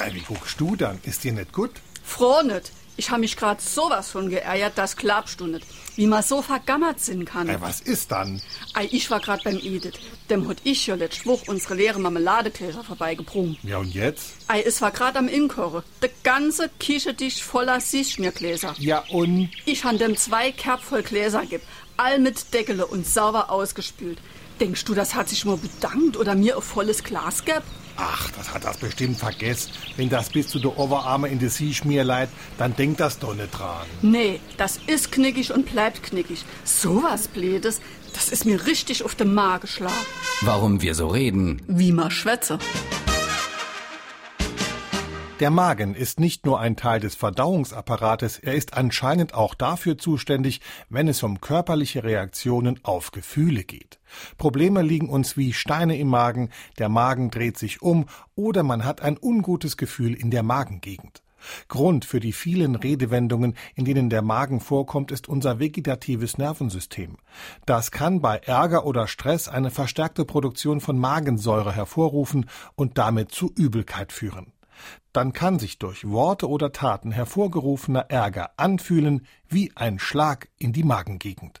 Ey, wie guckst du dann? Ist dir nicht gut? Froh nicht. Ich habe mich grad sowas von geärgert, das glaubst du nicht. Wie man so vergammert sein kann. Ey, was ist dann? Ei, ich war grad beim Edith. Dem hat ich ja letzte Woche unsere leere Marmeladegläser vorbeigebrungen. Ja, und jetzt? Ei, es war grad am Inkoche. Der ganze Kichetisch voller Süßschmiergläser. Ja, und? Ich han dem zwei Kerb voll Gläser gib. All mit Deckele und sauber ausgespült. Denkst du, das hat sich mal bedankt oder mir ein volles Glas gab? Ach, das hat das bestimmt vergessen. Wenn das bis zu der Oberarme in die Sie schmierleit, dann denkt das doch nicht dran. Nee, das ist knickig und bleibt knickig. Sowas Blödes, das ist mir richtig auf den Magen geschlagen. Warum wir so reden. Wie ma schwätze. Der Magen ist nicht nur ein Teil des Verdauungsapparates, er ist anscheinend auch dafür zuständig, wenn es um körperliche Reaktionen auf Gefühle geht. Probleme liegen uns wie Steine im Magen, der Magen dreht sich um oder man hat ein ungutes Gefühl in der Magengegend. Grund für die vielen Redewendungen, in denen der Magen vorkommt, ist unser vegetatives Nervensystem. Das kann bei Ärger oder Stress eine verstärkte Produktion von Magensäure hervorrufen und damit zu Übelkeit führen dann kann sich durch Worte oder Taten hervorgerufener Ärger anfühlen wie ein Schlag in die Magengegend.